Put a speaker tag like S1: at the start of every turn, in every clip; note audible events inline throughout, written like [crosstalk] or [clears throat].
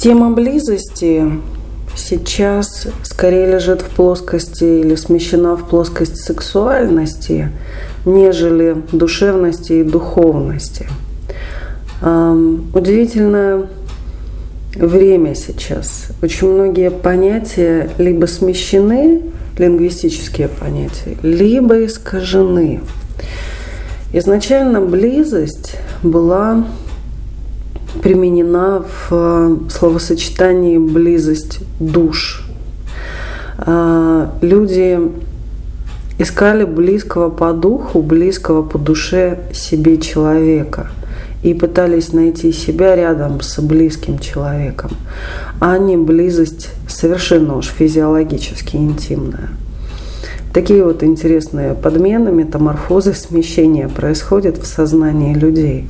S1: Тема близости сейчас скорее лежит в плоскости или смещена в плоскость сексуальности, нежели душевности и духовности. Удивительное время сейчас. Очень многие понятия либо смещены, лингвистические понятия, либо искажены. Изначально близость была применена в э, словосочетании близость душ. А, люди искали близкого по духу, близкого по душе себе человека и пытались найти себя рядом с близким человеком, а не близость совершенно уж физиологически интимная. Такие вот интересные подмены, метаморфозы, смещения происходят в сознании людей.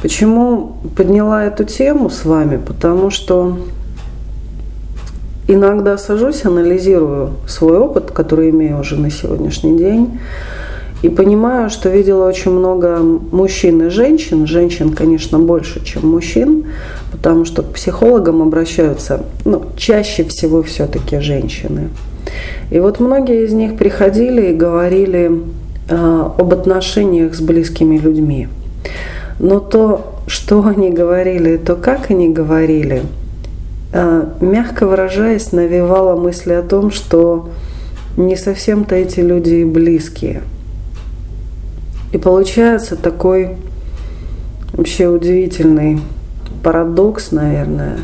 S1: Почему подняла эту тему с вами? Потому что иногда сажусь, анализирую свой опыт, который имею уже на сегодняшний день, и понимаю, что видела очень много мужчин и женщин. Женщин, конечно, больше, чем мужчин, потому что к психологам обращаются ну, чаще всего все-таки женщины. И вот многие из них приходили и говорили э, об отношениях с близкими людьми. Но то, что они говорили, то, как они говорили, а, мягко выражаясь, навевало мысли о том, что не совсем-то эти люди и близкие. И получается такой вообще удивительный парадокс, наверное.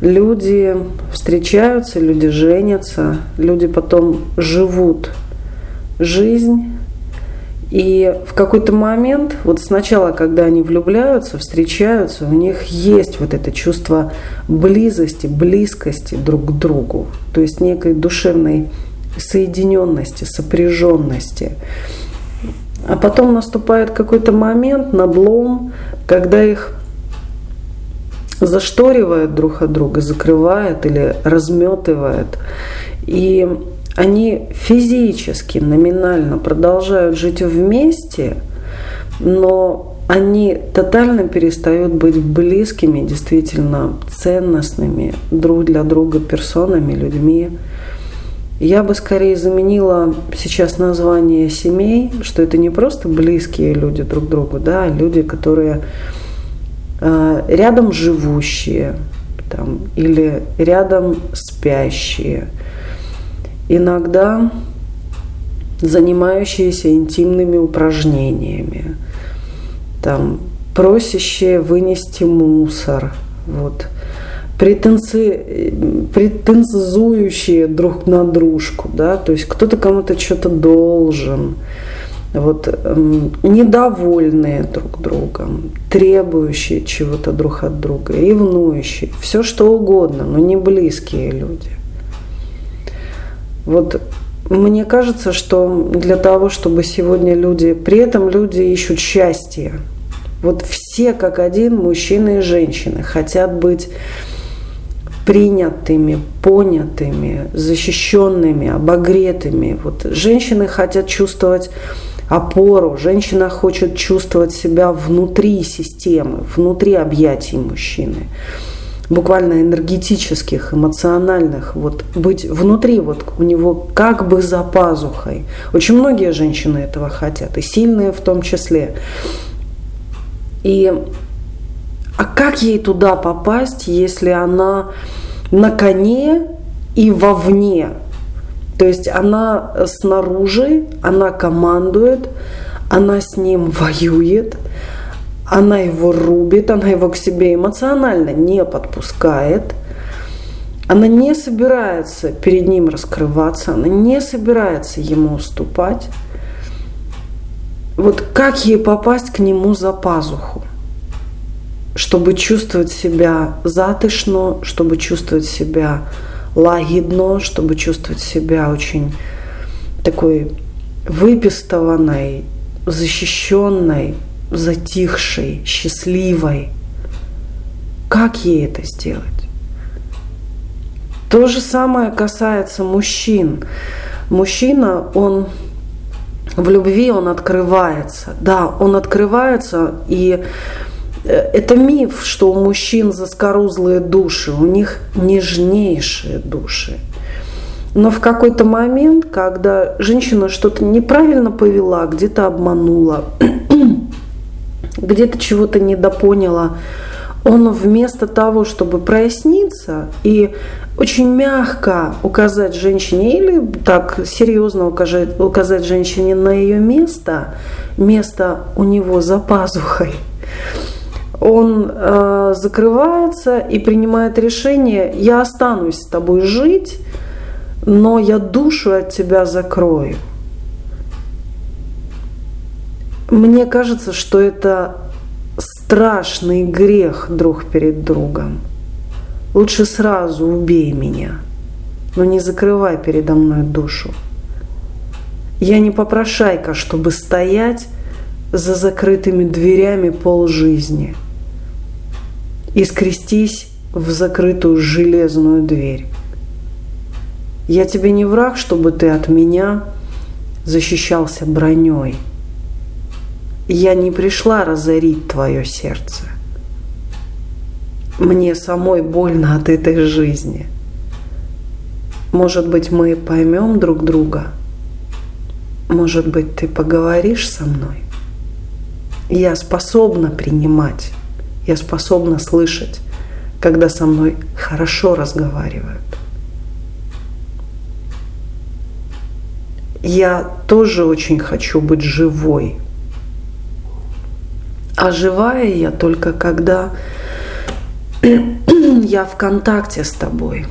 S1: Люди встречаются, люди женятся, люди потом живут жизнь и в какой-то момент, вот сначала, когда они влюбляются, встречаются, у них есть вот это чувство близости, близкости друг к другу, то есть некой душевной соединенности, сопряженности. А потом наступает какой-то момент, надлом, когда их зашторивает друг от друга, закрывает или разметывает. И они физически, номинально продолжают жить вместе, но они тотально перестают быть близкими, действительно ценностными друг для друга персонами, людьми. Я бы скорее заменила сейчас название семей, что это не просто близкие люди друг другу, да, а люди, которые э, рядом живущие там, или рядом спящие – иногда занимающиеся интимными упражнениями, там, просящие вынести мусор, вот, претенци... претензующие друг на дружку, да, то есть кто-то кому-то что-то должен, вот, эм, недовольные друг другом, требующие чего-то друг от друга, ревнующие, все что угодно, но не близкие люди – вот мне кажется, что для того, чтобы сегодня люди, при этом люди ищут счастье. Вот все как один, мужчины и женщины, хотят быть принятыми, понятыми, защищенными, обогретыми. Вот женщины хотят чувствовать опору, женщина хочет чувствовать себя внутри системы, внутри объятий мужчины буквально энергетических, эмоциональных, вот быть внутри, вот у него как бы за пазухой. Очень многие женщины этого хотят, и сильные в том числе. И а как ей туда попасть, если она на коне и вовне? То есть она снаружи, она командует, она с ним воюет, она его рубит, она его к себе эмоционально не подпускает. Она не собирается перед ним раскрываться, она не собирается ему уступать. Вот как ей попасть к нему за пазуху? Чтобы чувствовать себя затышно, чтобы чувствовать себя лагидно, чтобы чувствовать себя очень такой выпистованной, защищенной, затихшей, счастливой. Как ей это сделать? То же самое касается мужчин. Мужчина, он в любви он открывается. Да, он открывается, и это миф, что у мужчин заскорузлые души, у них нежнейшие души. Но в какой-то момент, когда женщина что-то неправильно повела, где-то обманула, [clears throat] где-то чего-то недопоняла, он вместо того, чтобы проясниться и очень мягко указать женщине или так серьезно указать, указать женщине на ее место, место у него за пазухой, он э, закрывается и принимает решение, я останусь с тобой жить, но я душу от тебя закрою. Мне кажется, что это страшный грех друг перед другом. Лучше сразу убей меня, но не закрывай передо мной душу. Я не попрошайка, чтобы стоять за закрытыми дверями полжизни и скрестись в закрытую железную дверь. Я тебе не враг, чтобы ты от меня защищался броней. Я не пришла разорить твое сердце. Мне самой больно от этой жизни. Может быть, мы поймем друг друга. Может быть, ты поговоришь со мной. Я способна принимать. Я способна слышать, когда со мной хорошо разговаривают. Я тоже очень хочу быть живой. А живая я только когда [clears throat] я в контакте с тобой,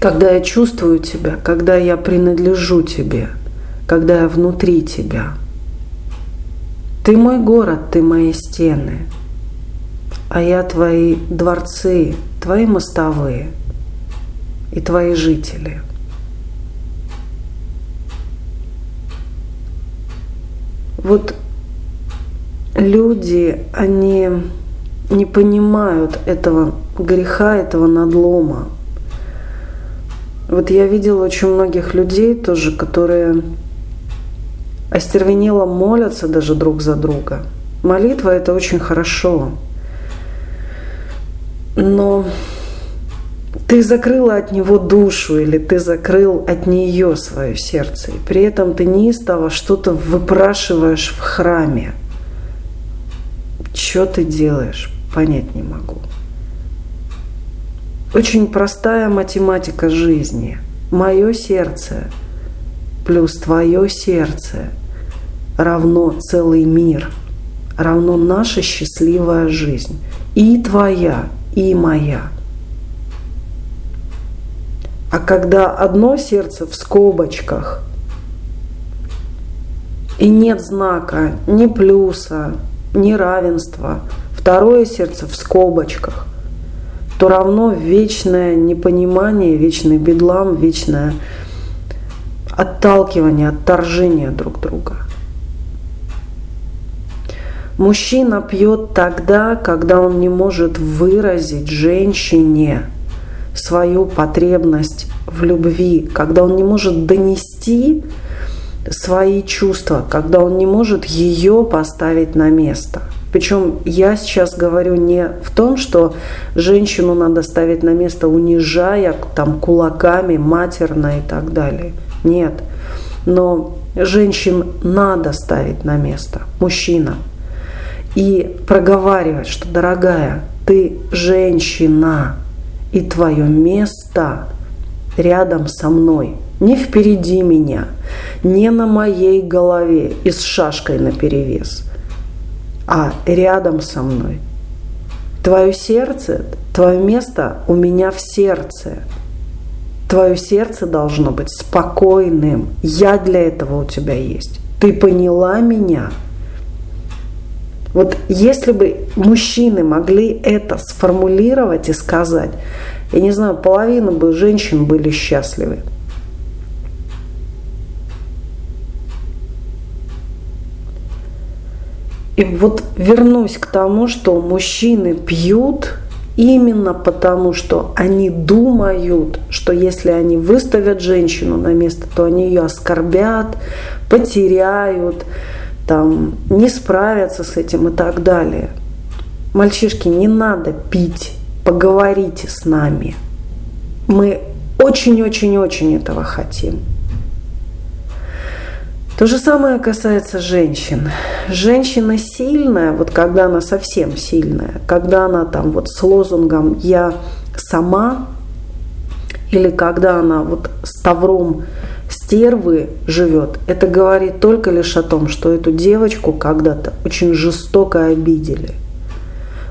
S1: когда я чувствую тебя, когда я принадлежу тебе, когда я внутри тебя. Ты мой город, ты мои стены, а я твои дворцы, твои мостовые и твои жители. Вот люди, они не понимают этого греха, этого надлома. Вот я видела очень многих людей тоже, которые остервенело молятся даже друг за друга. Молитва – это очень хорошо. Но ты закрыла от него душу или ты закрыл от нее свое сердце. И при этом ты неистово что-то выпрашиваешь в храме. Что ты делаешь? Понять не могу. Очень простая математика жизни. Мое сердце плюс твое сердце равно целый мир, равно наша счастливая жизнь. И твоя, и моя. А когда одно сердце в скобочках, и нет знака ни плюса, ни равенства, второе сердце в скобочках, то равно вечное непонимание, вечный бедлам, вечное отталкивание, отторжение друг друга. Мужчина пьет тогда, когда он не может выразить женщине свою потребность в любви, когда он не может донести свои чувства, когда он не может ее поставить на место. Причем я сейчас говорю не в том, что женщину надо ставить на место, унижая там кулаками, матерно и так далее. Нет. Но женщин надо ставить на место, мужчина. И проговаривать, что, дорогая, ты женщина, и твое место рядом со мной, не впереди меня, не на моей голове и с шашкой наперевес, а рядом со мной. Твое сердце, твое место у меня в сердце. Твое сердце должно быть спокойным. Я для этого у тебя есть. Ты поняла меня? Вот если бы мужчины могли это сформулировать и сказать, я не знаю, половина бы женщин были счастливы. И вот вернусь к тому, что мужчины пьют именно потому, что они думают, что если они выставят женщину на место, то они ее оскорбят, потеряют, там, не справятся с этим и так далее. Мальчишки, не надо пить, поговорите с нами. Мы очень-очень-очень этого хотим. То же самое касается женщин. Женщина сильная, вот когда она совсем сильная, когда она там вот с лозунгом «я сама», или когда она вот с тавром стервы живет, это говорит только лишь о том, что эту девочку когда-то очень жестоко обидели.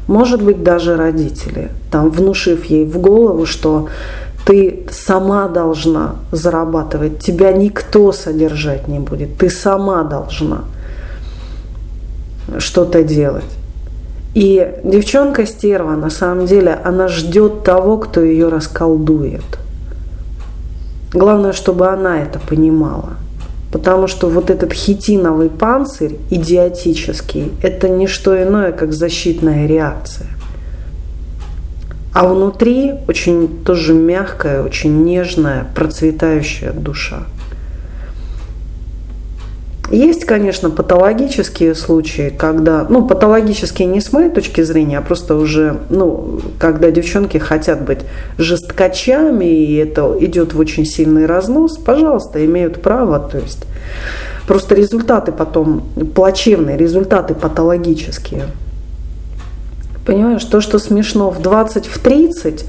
S1: Может быть, даже родители, там, внушив ей в голову, что ты сама должна зарабатывать, тебя никто содержать не будет, ты сама должна что-то делать. И девчонка стерва, на самом деле, она ждет того, кто ее расколдует. Главное, чтобы она это понимала. Потому что вот этот хитиновый панцирь идиотический, это не что иное, как защитная реакция. А внутри очень тоже мягкая, очень нежная, процветающая душа. Есть, конечно, патологические случаи, когда, ну, патологические не с моей точки зрения, а просто уже, ну, когда девчонки хотят быть жесткачами, и это идет в очень сильный разнос, пожалуйста, имеют право, то есть просто результаты потом плачевные, результаты патологические. Понимаешь, то, что смешно в 20, в 30,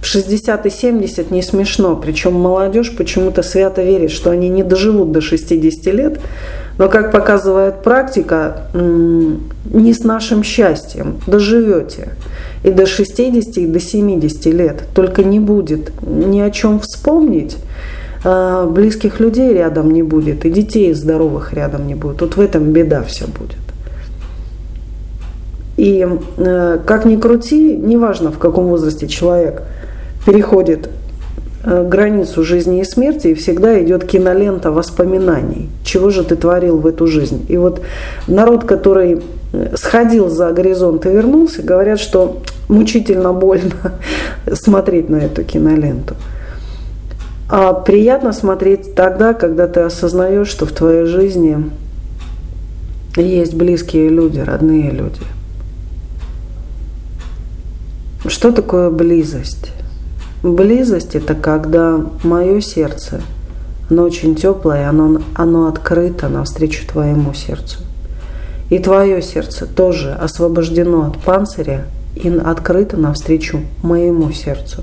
S1: в 60 и 70 не смешно. Причем молодежь почему-то свято верит, что они не доживут до 60 лет. Но, как показывает практика, не с нашим счастьем доживете. И до 60, и до 70 лет. Только не будет ни о чем вспомнить а близких людей рядом не будет, и детей здоровых рядом не будет. Вот в этом беда все будет. И э, как ни крути, неважно в каком возрасте человек переходит э, границу жизни и смерти, и всегда идет кинолента воспоминаний. Чего же ты творил в эту жизнь? И вот народ, который э, сходил за горизонт и вернулся, говорят, что мучительно больно [laughs] смотреть на эту киноленту. А приятно смотреть тогда, когда ты осознаешь, что в твоей жизни есть близкие люди, родные люди – что такое близость? Близость – это когда мое сердце, оно очень теплое, оно, оно открыто навстречу твоему сердцу. И твое сердце тоже освобождено от панциря и открыто навстречу моему сердцу.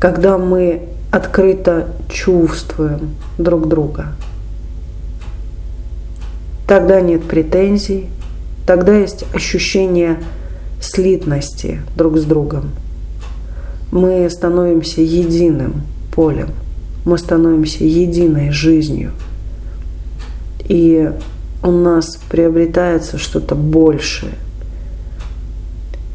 S1: Когда мы открыто чувствуем друг друга, тогда нет претензий, тогда есть ощущение слитности друг с другом. Мы становимся единым полем, мы становимся единой жизнью. И у нас приобретается что-то большее.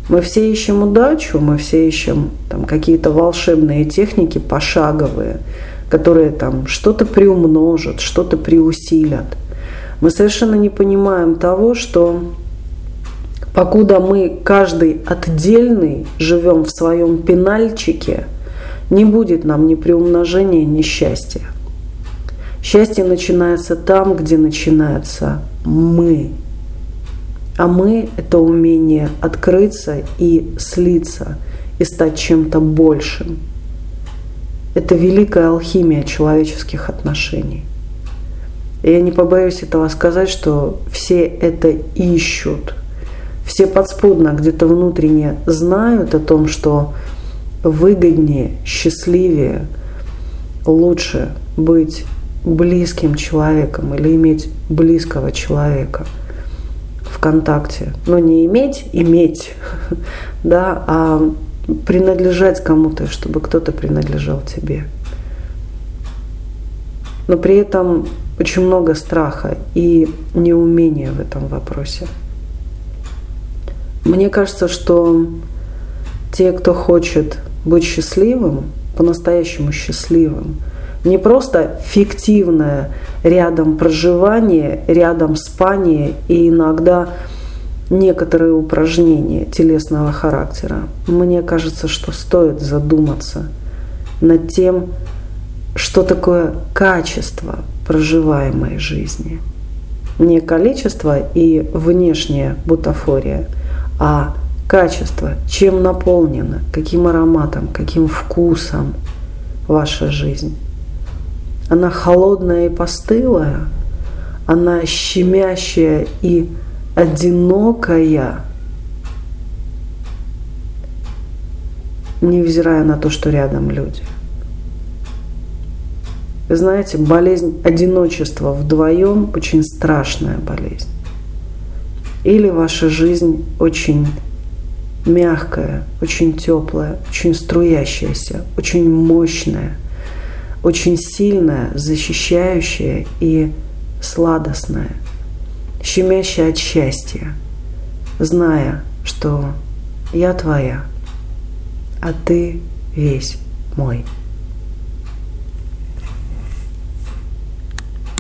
S1: Мы все ищем удачу, мы все ищем там какие-то волшебные техники пошаговые, которые там что-то приумножат, что-то приусилят. Мы совершенно не понимаем того, что Покуда мы каждый отдельный живем в своем пенальчике, не будет нам ни приумножения, ни счастья. Счастье начинается там, где начинается мы. А мы – это умение открыться и слиться, и стать чем-то большим. Это великая алхимия человеческих отношений. И я не побоюсь этого сказать, что все это ищут – все подспудно где-то внутренне знают о том, что выгоднее, счастливее, лучше быть близким человеком или иметь близкого человека в контакте. Но не иметь, иметь, [laughs] да, а принадлежать кому-то, чтобы кто-то принадлежал тебе. Но при этом очень много страха и неумения в этом вопросе. Мне кажется, что те, кто хочет быть счастливым, по-настоящему счастливым, не просто фиктивное рядом проживание, рядом спание и иногда некоторые упражнения телесного характера. Мне кажется, что стоит задуматься над тем, что такое качество проживаемой жизни. Не количество и внешняя бутафория – а качество, чем наполнена, каким ароматом, каким вкусом ваша жизнь. Она холодная и постылая, она щемящая и одинокая, невзирая на то, что рядом люди. Вы знаете, болезнь одиночества вдвоем очень страшная болезнь. Или ваша жизнь очень мягкая, очень теплая, очень струящаяся, очень мощная, очень сильная, защищающая и сладостная, щемящая от счастья, зная, что я твоя, а ты весь мой.